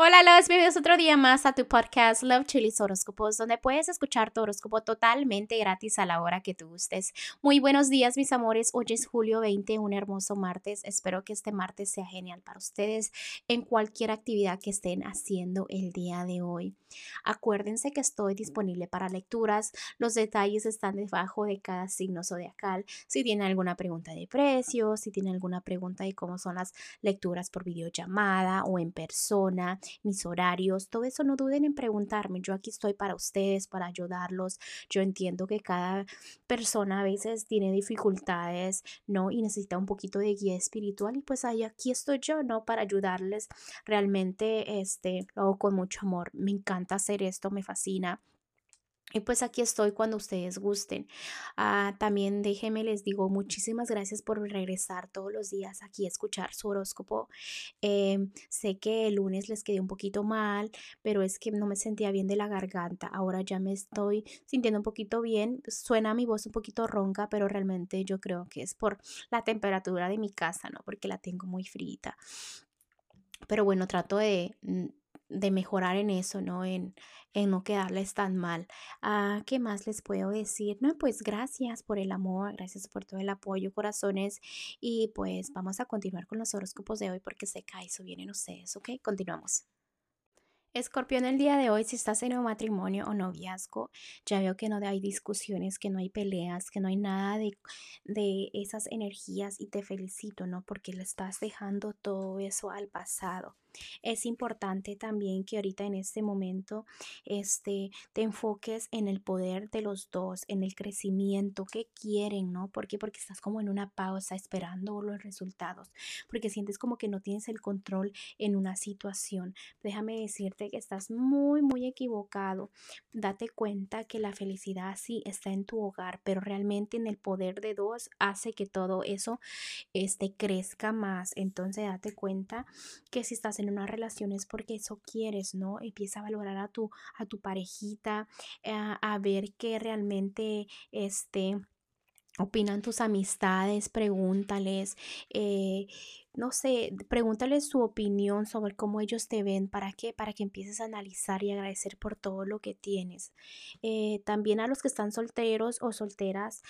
Hola, los bienvenidos otro día más a tu podcast Love Chilis Horóscopos, donde puedes escuchar tu horóscopo totalmente gratis a la hora que tú gustes. Muy buenos días, mis amores. Hoy es julio 20, un hermoso martes. Espero que este martes sea genial para ustedes en cualquier actividad que estén haciendo el día de hoy. Acuérdense que estoy disponible para lecturas. Los detalles están debajo de cada signo zodiacal. Si tienen alguna pregunta de precio, si tienen alguna pregunta de cómo son las lecturas por videollamada o en persona mis horarios, todo eso no duden en preguntarme. Yo aquí estoy para ustedes, para ayudarlos. Yo entiendo que cada persona a veces tiene dificultades, ¿no? Y necesita un poquito de guía espiritual y pues ahí aquí estoy yo, ¿no? Para ayudarles. Realmente, este, lo hago con mucho amor. Me encanta hacer esto, me fascina. Y pues aquí estoy cuando ustedes gusten. Ah, también déjenme, les digo, muchísimas gracias por regresar todos los días aquí a escuchar su horóscopo. Em, sé que el lunes les quedé un poquito mal, pero es que no me sentía bien de la garganta. Ahora ya me estoy sintiendo un poquito bien. Suena mi voz un poquito ronca, pero realmente yo creo que es por la temperatura de mi casa, ¿no? Porque la tengo muy frita. Pero bueno, trato de mm, de mejorar en eso, ¿no? En, en no quedarles tan mal. Ah, ¿Qué más les puedo decir? No, pues gracias por el amor, gracias por todo el apoyo, corazones. Y pues vamos a continuar con los horóscopos de hoy porque se cae, eso vienen ustedes, ¿ok? Continuamos. Escorpión, el día de hoy, si estás en un matrimonio o noviazgo, ya veo que no hay discusiones, que no hay peleas, que no hay nada de, de esas energías y te felicito, ¿no? Porque le estás dejando todo eso al pasado. Es importante también que ahorita en este momento este, te enfoques en el poder de los dos, en el crecimiento que quieren, ¿no? ¿Por qué? Porque estás como en una pausa esperando los resultados, porque sientes como que no tienes el control en una situación. Déjame decirte que estás muy, muy equivocado. Date cuenta que la felicidad sí está en tu hogar, pero realmente en el poder de dos hace que todo eso este, crezca más. Entonces date cuenta que si estás en una relación es porque eso quieres, ¿no? Empieza a valorar a tu, a tu parejita, a, a ver que realmente este opinan tus amistades, pregúntales, eh, no sé, pregúntales su opinión sobre cómo ellos te ven, ¿para qué? Para que empieces a analizar y agradecer por todo lo que tienes. Eh, también a los que están solteros o solteras,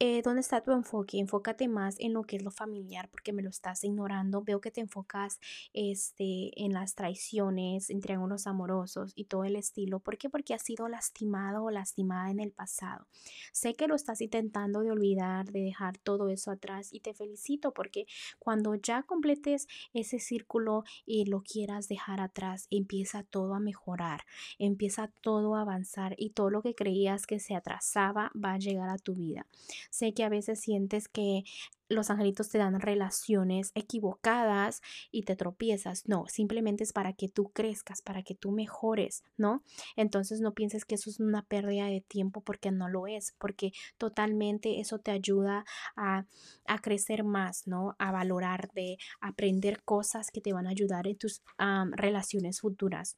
eh, ¿dónde está tu enfoque? Enfócate más en lo que es lo familiar porque me lo estás ignorando. Veo que te enfocas este, en las traiciones, en triángulos amorosos y todo el estilo. ¿Por qué? Porque has sido lastimado o lastimada en el pasado. Sé que lo estás intentando de olvidar, de dejar todo eso atrás y te felicito porque cuando ya completes ese círculo y lo quieras dejar atrás, empieza todo a mejorar, empieza todo a avanzar y todo lo que creías que se atrasaba va a llegar a tu vida. Sé que a veces sientes que los angelitos te dan relaciones equivocadas y te tropiezas. No, simplemente es para que tú crezcas, para que tú mejores, ¿no? Entonces no pienses que eso es una pérdida de tiempo porque no lo es, porque totalmente eso te ayuda a, a crecer más, ¿no? A valorar, de aprender cosas que te van a ayudar en tus relaciones futuras.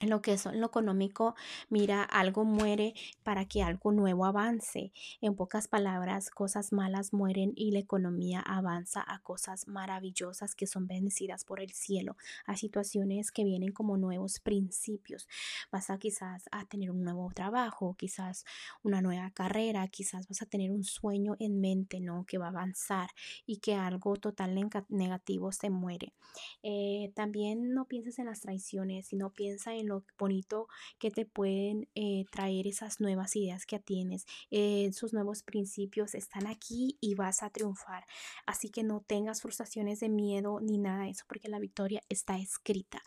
En lo que es lo económico, mira, algo muere para que algo nuevo avance. En pocas palabras, cosas malas mueren y la economía avanza a cosas maravillosas que son bendecidas por el cielo, a situaciones que vienen como nuevos principios. Vas a quizás a tener un nuevo trabajo, quizás una nueva carrera, quizás vas a tener un sueño en mente, ¿no? Que va a avanzar y que algo total negativo se muere. Eh, también no pienses en las traiciones, sino piensa en lo bonito que te pueden eh, traer esas nuevas ideas que tienes. Eh, esos nuevos principios están aquí y vas a triunfar. Así que no tengas frustraciones de miedo ni nada de eso, porque la victoria está escrita.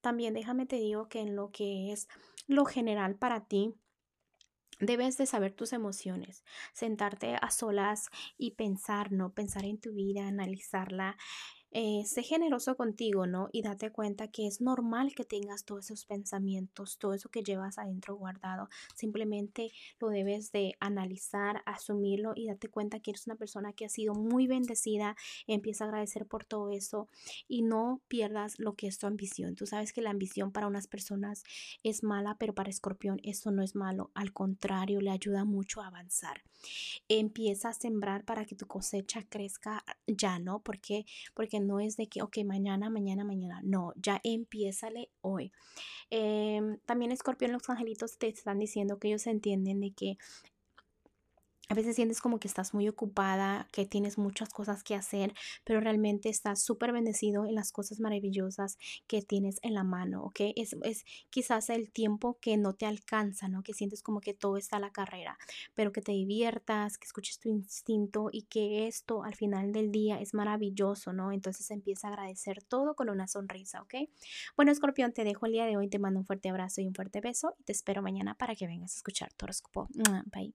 También déjame te digo que en lo que es lo general para ti, Debes de saber tus emociones, sentarte a solas y pensar, ¿no? Pensar en tu vida, analizarla eh, sé generoso contigo, ¿no? Y date cuenta que es normal que tengas todos esos pensamientos, todo eso que llevas adentro guardado. Simplemente lo debes de analizar, asumirlo y date cuenta que eres una persona que ha sido muy bendecida. Empieza a agradecer por todo eso y no pierdas lo que es tu ambición. Tú sabes que la ambición para unas personas es mala, pero para Escorpión eso no es malo. Al contrario, le ayuda mucho a avanzar. Empieza a sembrar para que tu cosecha crezca ya, ¿no? Porque porque no es de que, ok, mañana, mañana, mañana. No, ya empiézale hoy. Em, también Escorpión, los angelitos te están diciendo que ellos entienden de que a veces sientes como que estás muy ocupada, que tienes muchas cosas que hacer, pero realmente estás súper bendecido en las cosas maravillosas que tienes en la mano, ¿ok? Es, es, quizás el tiempo que no te alcanza, ¿no? Que sientes como que todo está a la carrera, pero que te diviertas, que escuches tu instinto y que esto al final del día es maravilloso, ¿no? Entonces empieza a agradecer todo con una sonrisa, ¿ok? Bueno, Escorpión, te dejo el día de hoy, te mando un fuerte abrazo y un fuerte beso y te espero mañana para que vengas a escuchar tu horóscopo. Bye.